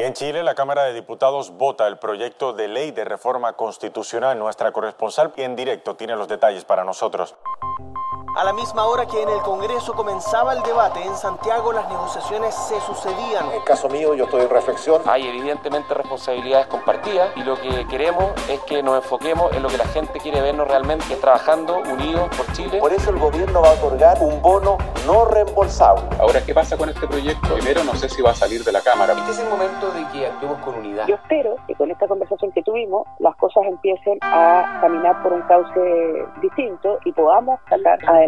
En Chile, la Cámara de Diputados vota el proyecto de ley de reforma constitucional. Nuestra corresponsal en directo tiene los detalles para nosotros. A la misma hora que en el Congreso comenzaba el debate, en Santiago las negociaciones se sucedían. En el caso mío, yo estoy en reflexión. Hay evidentemente responsabilidades compartidas y lo que queremos es que nos enfoquemos en lo que la gente quiere vernos realmente, trabajando unidos por Chile. Por eso el gobierno va a otorgar un bono no reembolsable. Ahora, ¿qué pasa con este proyecto? Primero, no sé si va a salir de la Cámara. Este es el momento de que actuemos con unidad. Yo espero que con esta conversación que tuvimos, las cosas empiecen a caminar por un cauce distinto y podamos sacar adelante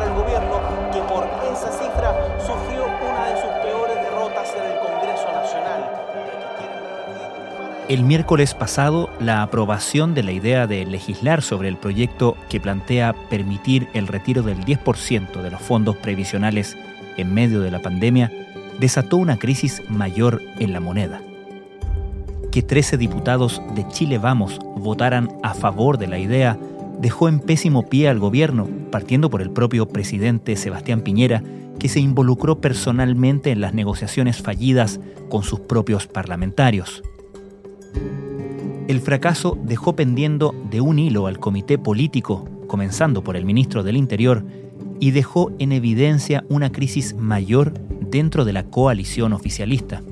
Para el gobierno que por esa cifra sufrió una de sus peores derrotas en el Congreso Nacional. El miércoles pasado, la aprobación de la idea de legislar sobre el proyecto que plantea permitir el retiro del 10% de los fondos previsionales en medio de la pandemia desató una crisis mayor en la moneda. Que 13 diputados de Chile Vamos votaran a favor de la idea dejó en pésimo pie al gobierno, partiendo por el propio presidente Sebastián Piñera, que se involucró personalmente en las negociaciones fallidas con sus propios parlamentarios. El fracaso dejó pendiendo de un hilo al comité político, comenzando por el ministro del Interior, y dejó en evidencia una crisis mayor dentro de la coalición oficialista.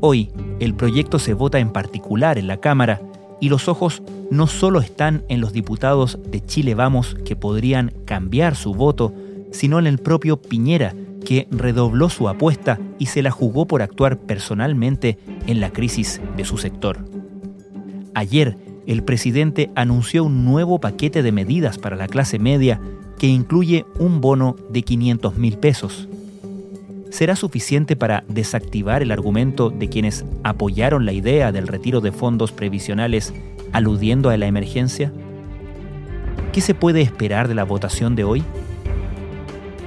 Hoy, el proyecto se vota en particular en la Cámara y los ojos no solo están en los diputados de Chile Vamos que podrían cambiar su voto, sino en el propio Piñera, que redobló su apuesta y se la jugó por actuar personalmente en la crisis de su sector. Ayer, el presidente anunció un nuevo paquete de medidas para la clase media que incluye un bono de 500 mil pesos será suficiente para desactivar el argumento de quienes apoyaron la idea del retiro de fondos previsionales aludiendo a la emergencia? ¿Qué se puede esperar de la votación de hoy?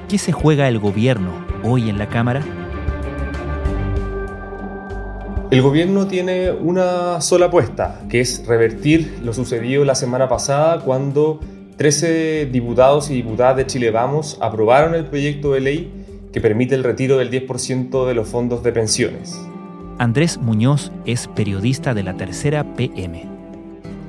¿Qué se juega el gobierno hoy en la Cámara? El gobierno tiene una sola apuesta, que es revertir lo sucedido la semana pasada cuando 13 diputados y diputadas de Chile Vamos aprobaron el proyecto de ley que permite el retiro del 10% de los fondos de pensiones. Andrés Muñoz es periodista de la tercera PM.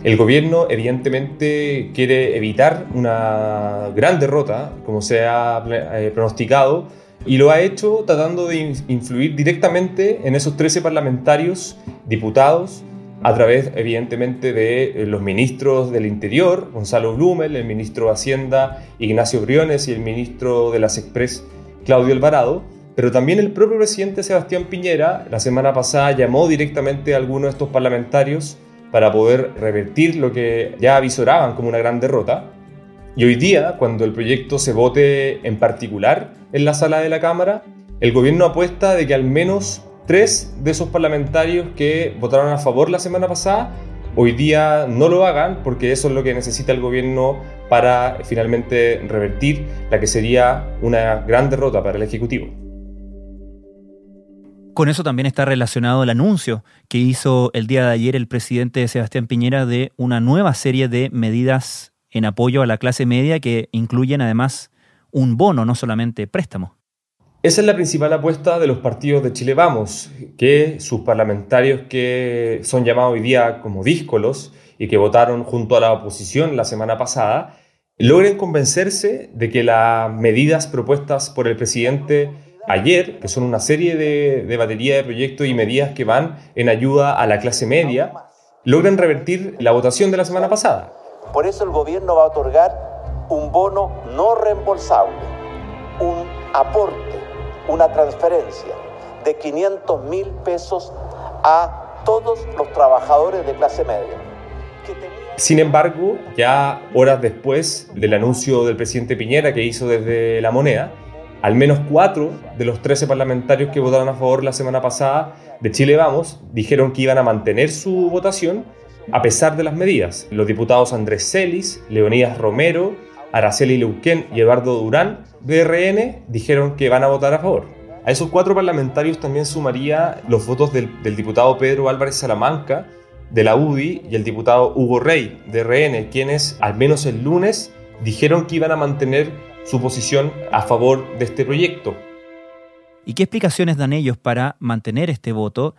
El gobierno evidentemente quiere evitar una gran derrota, como se ha eh, pronosticado, y lo ha hecho tratando de influir directamente en esos 13 parlamentarios, diputados, a través evidentemente de eh, los ministros del Interior, Gonzalo Blumel, el ministro de Hacienda, Ignacio Briones y el ministro de las Express, Claudio Alvarado, pero también el propio presidente Sebastián Piñera la semana pasada llamó directamente a algunos de estos parlamentarios para poder revertir lo que ya avisoraban como una gran derrota. Y hoy día, cuando el proyecto se vote en particular en la sala de la Cámara, el gobierno apuesta de que al menos tres de esos parlamentarios que votaron a favor la semana pasada hoy día no lo hagan porque eso es lo que necesita el gobierno para finalmente revertir la que sería una gran derrota para el Ejecutivo. Con eso también está relacionado el anuncio que hizo el día de ayer el presidente Sebastián Piñera de una nueva serie de medidas en apoyo a la clase media que incluyen además un bono, no solamente préstamo. Esa es la principal apuesta de los partidos de Chile Vamos, que sus parlamentarios que son llamados hoy día como díscolos y que votaron junto a la oposición la semana pasada, logren convencerse de que las medidas propuestas por el presidente ayer, que son una serie de, de batería de proyectos y medidas que van en ayuda a la clase media, logran revertir la votación de la semana pasada. Por eso el gobierno va a otorgar un bono no reembolsable, un aporte, una transferencia de 500 mil pesos a todos los trabajadores de clase media. Sin embargo, ya horas después del anuncio del presidente Piñera que hizo desde la moneda, al menos cuatro de los 13 parlamentarios que votaron a favor la semana pasada de Chile Vamos dijeron que iban a mantener su votación a pesar de las medidas. Los diputados Andrés Celis, Leonidas Romero, Araceli Leuquén y Eduardo Durán de RN dijeron que van a votar a favor. A esos cuatro parlamentarios también sumaría los votos del, del diputado Pedro Álvarez Salamanca, de la UDI, y el diputado Hugo Rey, de RN, quienes, al menos el lunes, dijeron que iban a mantener su posición a favor de este proyecto. ¿Y qué explicaciones dan ellos para mantener este voto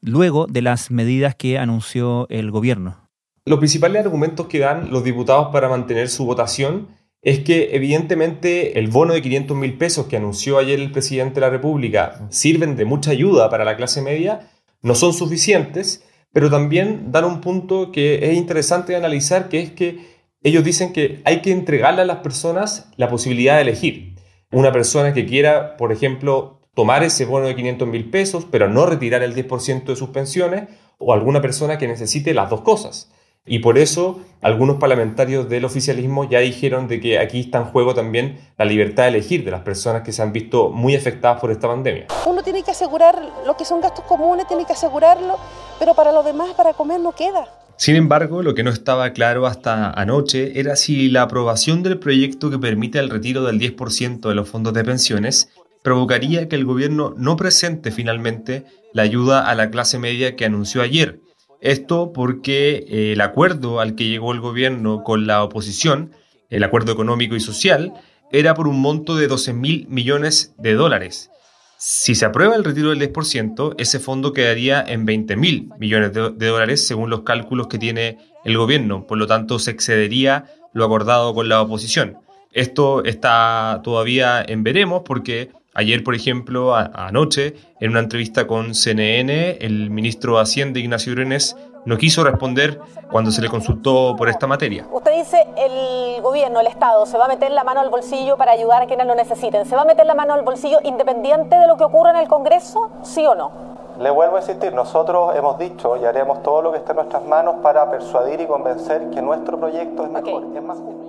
luego de las medidas que anunció el gobierno? Los principales argumentos que dan los diputados para mantener su votación es que evidentemente el bono de 500 mil pesos que anunció ayer el presidente de la República sirven de mucha ayuda para la clase media, no son suficientes, pero también dan un punto que es interesante de analizar, que es que ellos dicen que hay que entregarle a las personas la posibilidad de elegir. Una persona que quiera, por ejemplo, tomar ese bono de 500 mil pesos, pero no retirar el 10% de sus pensiones, o alguna persona que necesite las dos cosas. Y por eso algunos parlamentarios del oficialismo ya dijeron de que aquí está en juego también la libertad de elegir de las personas que se han visto muy afectadas por esta pandemia. Uno tiene que asegurar lo que son gastos comunes, tiene que asegurarlo, pero para los demás, para comer no queda. Sin embargo, lo que no estaba claro hasta anoche era si la aprobación del proyecto que permite el retiro del 10% de los fondos de pensiones provocaría que el gobierno no presente finalmente la ayuda a la clase media que anunció ayer esto porque eh, el acuerdo al que llegó el gobierno con la oposición, el acuerdo económico y social, era por un monto de 12 mil millones de dólares. Si se aprueba el retiro del 10%, ese fondo quedaría en 20 mil millones de, de dólares según los cálculos que tiene el gobierno. Por lo tanto, se excedería lo acordado con la oposición. Esto está todavía en veremos porque Ayer, por ejemplo, anoche, en una entrevista con CNN, el ministro de Hacienda, Ignacio Brenes, no quiso responder cuando se le consultó por esta materia. Usted dice el gobierno, el Estado, se va a meter la mano al bolsillo para ayudar a quienes lo necesiten. ¿Se va a meter la mano al bolsillo independiente de lo que ocurra en el Congreso? ¿Sí o no? Le vuelvo a insistir, nosotros hemos dicho y haremos todo lo que esté en nuestras manos para persuadir y convencer que nuestro proyecto es mejor, es más justo.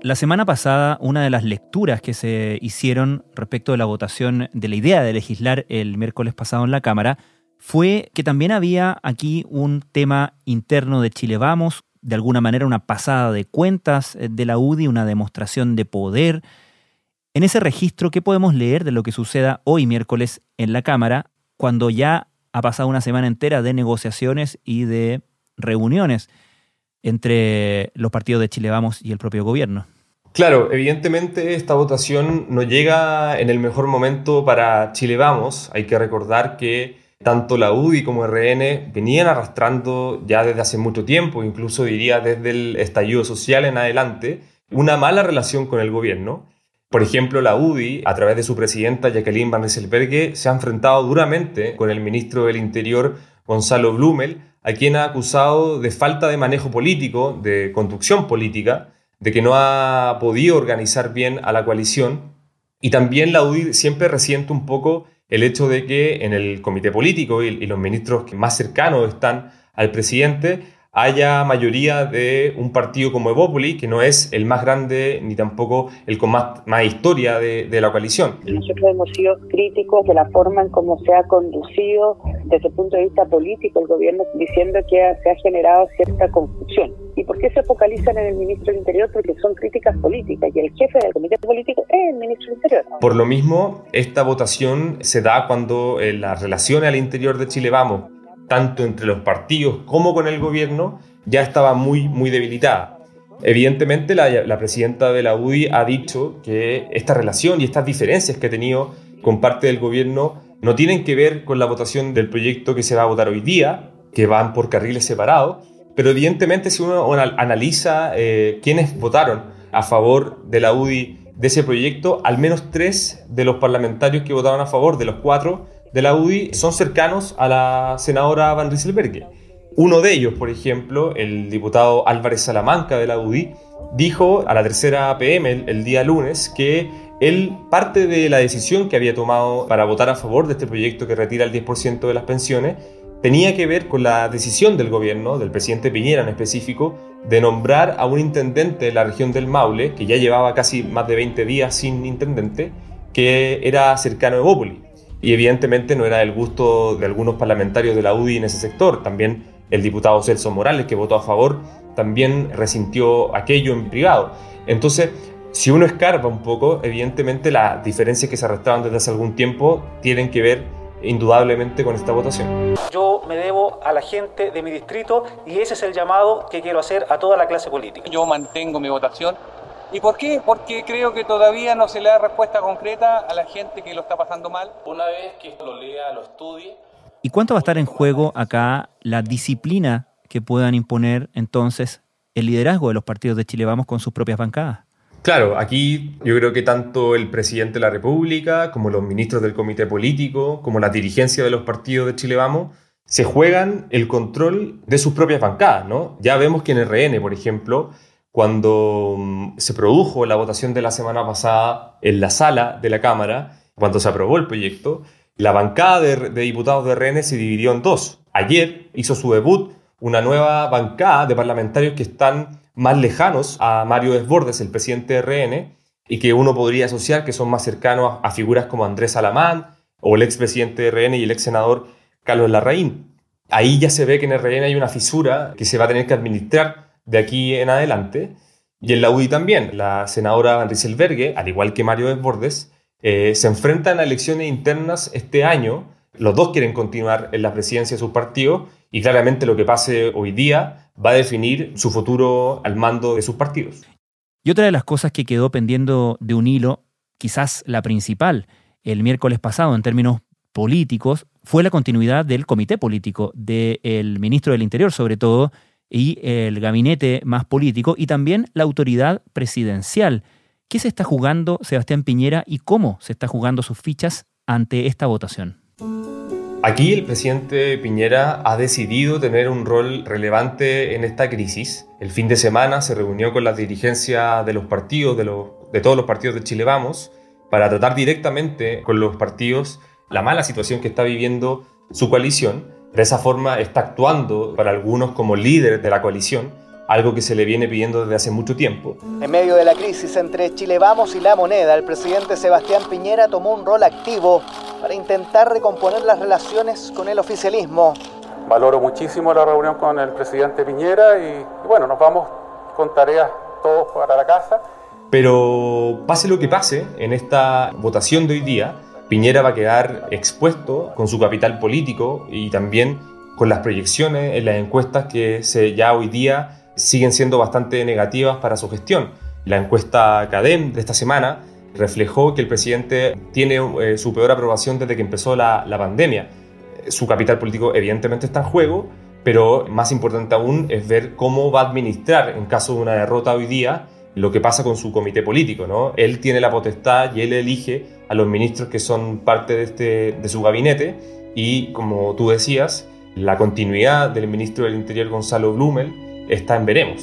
La semana pasada, una de las lecturas que se hicieron respecto de la votación de la idea de legislar el miércoles pasado en la Cámara fue que también había aquí un tema interno de Chile Vamos, de alguna manera una pasada de cuentas eh, de la UDI, una demostración de poder. En ese registro, ¿qué podemos leer de lo que suceda hoy miércoles en la Cámara, cuando ya ha pasado una semana entera de negociaciones y de reuniones? Entre los partidos de Chile Vamos y el propio gobierno. Claro, evidentemente esta votación no llega en el mejor momento para Chile Vamos. Hay que recordar que tanto la UDI como RN venían arrastrando ya desde hace mucho tiempo, incluso diría desde el estallido social en adelante, una mala relación con el gobierno. Por ejemplo, la UDI, a través de su presidenta Jacqueline Van Rieselberghe, se ha enfrentado duramente con el ministro del Interior Gonzalo Blumel, a quien ha acusado de falta de manejo político, de conducción política, de que no ha podido organizar bien a la coalición. Y también la UDI siempre resiente un poco el hecho de que en el comité político y, los ministros que más cercanos están al presidente haya mayoría de un partido como Evópoli, que no es el más grande ni tampoco el con más, más historia de, de, la coalición. Nosotros hemos sido críticos de la forma en cómo se ha conducido desde el punto de vista político el gobierno, diciendo que se ha generado cierta confusión. ¿Y por qué se focalizan en el ministro del Interior? Porque son críticas políticas y el jefe del comité político es el ministro del Interior. Por lo mismo, esta votación se da cuando las relaciones al interior de Chile Vamos tanto entre los partidos como con el gobierno, ya estaba muy, muy debilitada. Evidentemente, la, la, presidenta de la UDI ha dicho que esta relación y estas diferencias que ha tenido con parte del gobierno no tienen que ver con la votación del proyecto que se va a votar hoy día, que van por carriles separados, pero evidentemente si uno analiza eh, quiénes votaron a favor de la UDI de ese proyecto, al menos tres de los parlamentarios que votaban a favor, de los cuatro de la UDI, son cercanos a la senadora Van Rieselberghe. Uno de ellos, por ejemplo, el diputado Álvarez Salamanca de la UDI, dijo a la tercera PM el, día lunes que él parte de la decisión que había tomado para votar a favor de este proyecto que retira el 10% de las pensiones tenía que ver con la decisión del gobierno, del presidente Piñera en específico, de nombrar a un intendente de la región del Maule, que ya llevaba casi más de 20 días sin intendente, que era cercano a Evópoli. Y evidentemente no era del gusto de algunos parlamentarios de la UDI en ese sector. También el diputado Celso Morales, que votó a favor, también resintió aquello en privado. Entonces, si uno escarba un poco, evidentemente las diferencias que se arrastraban desde hace algún tiempo tienen que ver indudablemente con esta votación. Yo me debo a la gente de mi distrito y ese es el llamado que quiero hacer a toda la clase política. Yo mantengo mi votación. ¿Y por qué? Porque creo que todavía no se le da respuesta concreta a la gente que lo está pasando mal. Una vez que lo lea, lo estudie. ¿Y cuánto va a estar en juego acá la disciplina que puedan imponer entonces el liderazgo de los partidos de Chile Vamos con sus propias bancadas? Claro, aquí yo creo que tanto el presidente de la República, como los ministros del comité político, como la dirigencia de los partidos de Chile Vamos, se juegan el control de sus propias bancadas, ¿no? Ya vemos que en RN, por ejemplo, cuando mm, se produjo la votación de la semana pasada en la sala de la Cámara, cuando se aprobó el proyecto, la bancada de, de diputados de RN se dividió en dos. Ayer hizo su debut una nueva bancada de parlamentarios que están más lejanos a Mario Desbordes, el presidente de RN, y que uno podría asociar que son más cercanos a figuras como Andrés Alamán o el expresidente de RN y el ex senador Carlos Larraín. Ahí ya se ve que en RN hay una fisura que se va a tener que administrar de aquí en adelante. Y en la UDI también, la senadora Van al igual que Mario Desbordes, eh, se enfrentan a elecciones internas este año. Los dos quieren continuar en la presidencia de sus partidos y claramente lo que pase hoy día va a definir su futuro al mando de sus partidos. Y otra de las cosas que quedó pendiendo de un hilo, quizás la principal, el miércoles pasado en términos políticos, fue la continuidad del comité político, del ministro del Interior sobre todo, y el gabinete más político, y también la autoridad presidencial. ¿Qué se está jugando Sebastián Piñera y cómo se está jugando sus fichas ante esta votación? Aquí el presidente Piñera ha decidido tener un rol relevante en esta crisis. El fin de semana se reunió con la dirigencia de los partidos, de, de todos los partidos de Chile Vamos, para tratar directamente con los partidos la mala situación que está viviendo su coalición. De esa forma está actuando para algunos como líder de la coalición algo que se le viene pidiendo desde hace mucho tiempo. En medio de la crisis entre Chile Vamos y la moneda, el presidente Sebastián Piñera tomó un rol activo para intentar recomponer las relaciones con el oficialismo. Valoro muchísimo la reunión con el presidente Piñera y, bueno, nos vamos con tareas todos para la casa. Pero pase lo que pase en esta votación de hoy día, Piñera va a quedar expuesto con su capital político y también con las proyecciones en las encuestas que se ya hoy día siguen siendo bastante negativas para su gestión. La encuesta CADEM de esta semana reflejó que el presidente tiene eh, su peor aprobación desde que empezó la, la pandemia. Su capital político evidentemente está en juego, pero más importante aún es ver cómo va a administrar en caso de una derrota hoy día lo que pasa con su comité político. ¿no? Él tiene la potestad y él elige a los ministros que son parte de, este, de su gabinete y, como tú decías, la continuidad del ministro del Interior Gonzalo Blumel está en veremos.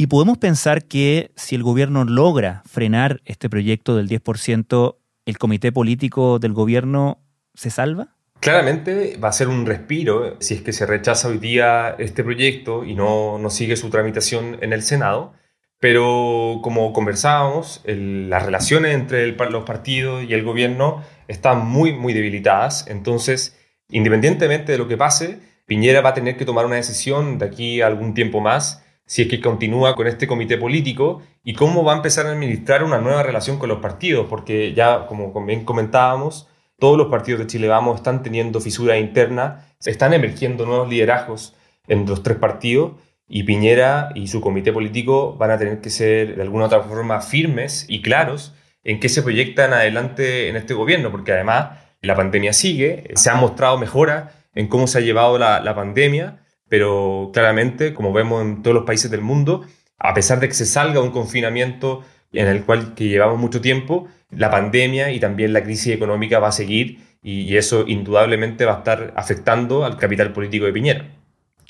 Y podemos pensar que si el gobierno logra frenar este proyecto del 10%, ¿el comité político del gobierno se salva? Claramente va a ser un respiro si es que se rechaza hoy día este proyecto y no, no sigue su tramitación en el Senado, pero como conversábamos, las relaciones entre los partidos y el gobierno están muy, muy debilitadas, entonces, independientemente de lo que pase, Piñera va a tener que tomar una decisión de aquí a algún tiempo más si es que continúa con este comité político y cómo va a empezar a administrar una nueva relación con los partidos, porque ya, como bien comentábamos, todos los partidos de Chile Vamos están teniendo fisura interna, están emergiendo nuevos liderazgos en los tres partidos y Piñera y su comité político van a tener que ser de alguna otra forma firmes y claros en qué se proyectan adelante en este gobierno, porque además la pandemia sigue, se han mostrado mejoras en cómo se ha llevado la, pandemia, pero claramente, como vemos en todos los países del mundo, a pesar de que se salga un confinamiento en el cual que llevamos mucho tiempo, la pandemia y también la crisis económica va a seguir y, eso indudablemente va a estar afectando al capital político de Piñera.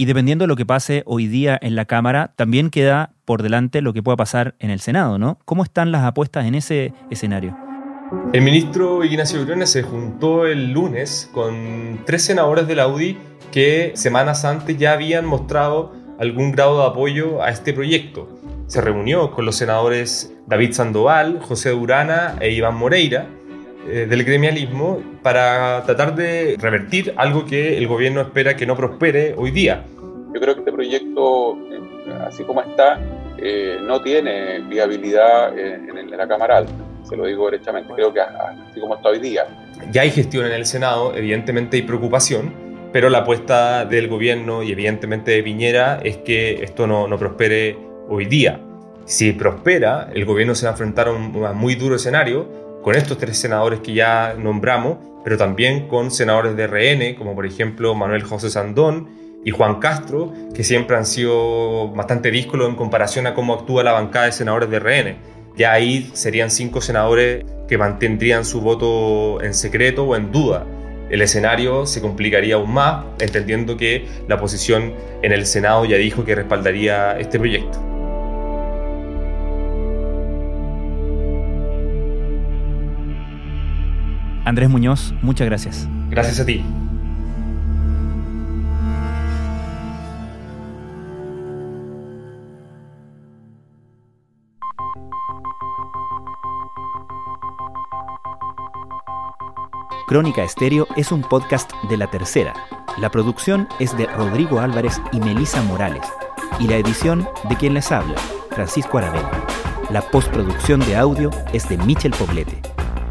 Y dependiendo de lo que pase hoy día en la Cámara, también queda por delante lo que pueda pasar en el Senado, ¿no? ¿Cómo están las apuestas en ese escenario? El ministro Ignacio Briones se juntó el lunes con tres senadores de la UDI que semanas antes ya habían mostrado algún grado de apoyo a este proyecto. Se reunió con los senadores David Sandoval, José Durana e Iván Moreira eh, del gremialismo para tratar de revertir algo que el gobierno espera que no prospere hoy día. Yo creo que este proyecto, eh, así como está, eh, no tiene viabilidad en, la Cámara Alta, se lo digo derechamente, creo que así como está hoy día. Ya hay gestión en el Senado, evidentemente hay preocupación, pero la apuesta del gobierno y evidentemente de Piñera es que esto no, no prospere hoy día. Si prospera, el gobierno se va a enfrentar a un, muy duro escenario con estos tres senadores que ya nombramos, pero también con senadores de RN, como por ejemplo Manuel José Sandón y Juan Castro, que siempre han sido bastante díscolos en comparación a cómo actúa la bancada de senadores de RN. Ya ahí serían cinco senadores que mantendrían su voto en secreto o en duda el escenario se complicaría aún más, entendiendo que la oposición en el Senado ya dijo que respaldaría este proyecto. Andrés Muñoz, muchas gracias. Gracias a ti. Crónica Estéreo es un podcast de La Tercera. La producción es de Rodrigo Álvarez y Melisa Morales. Y la edición de quien les habla, Francisco Aravena. La postproducción de audio es de Michel Poblete.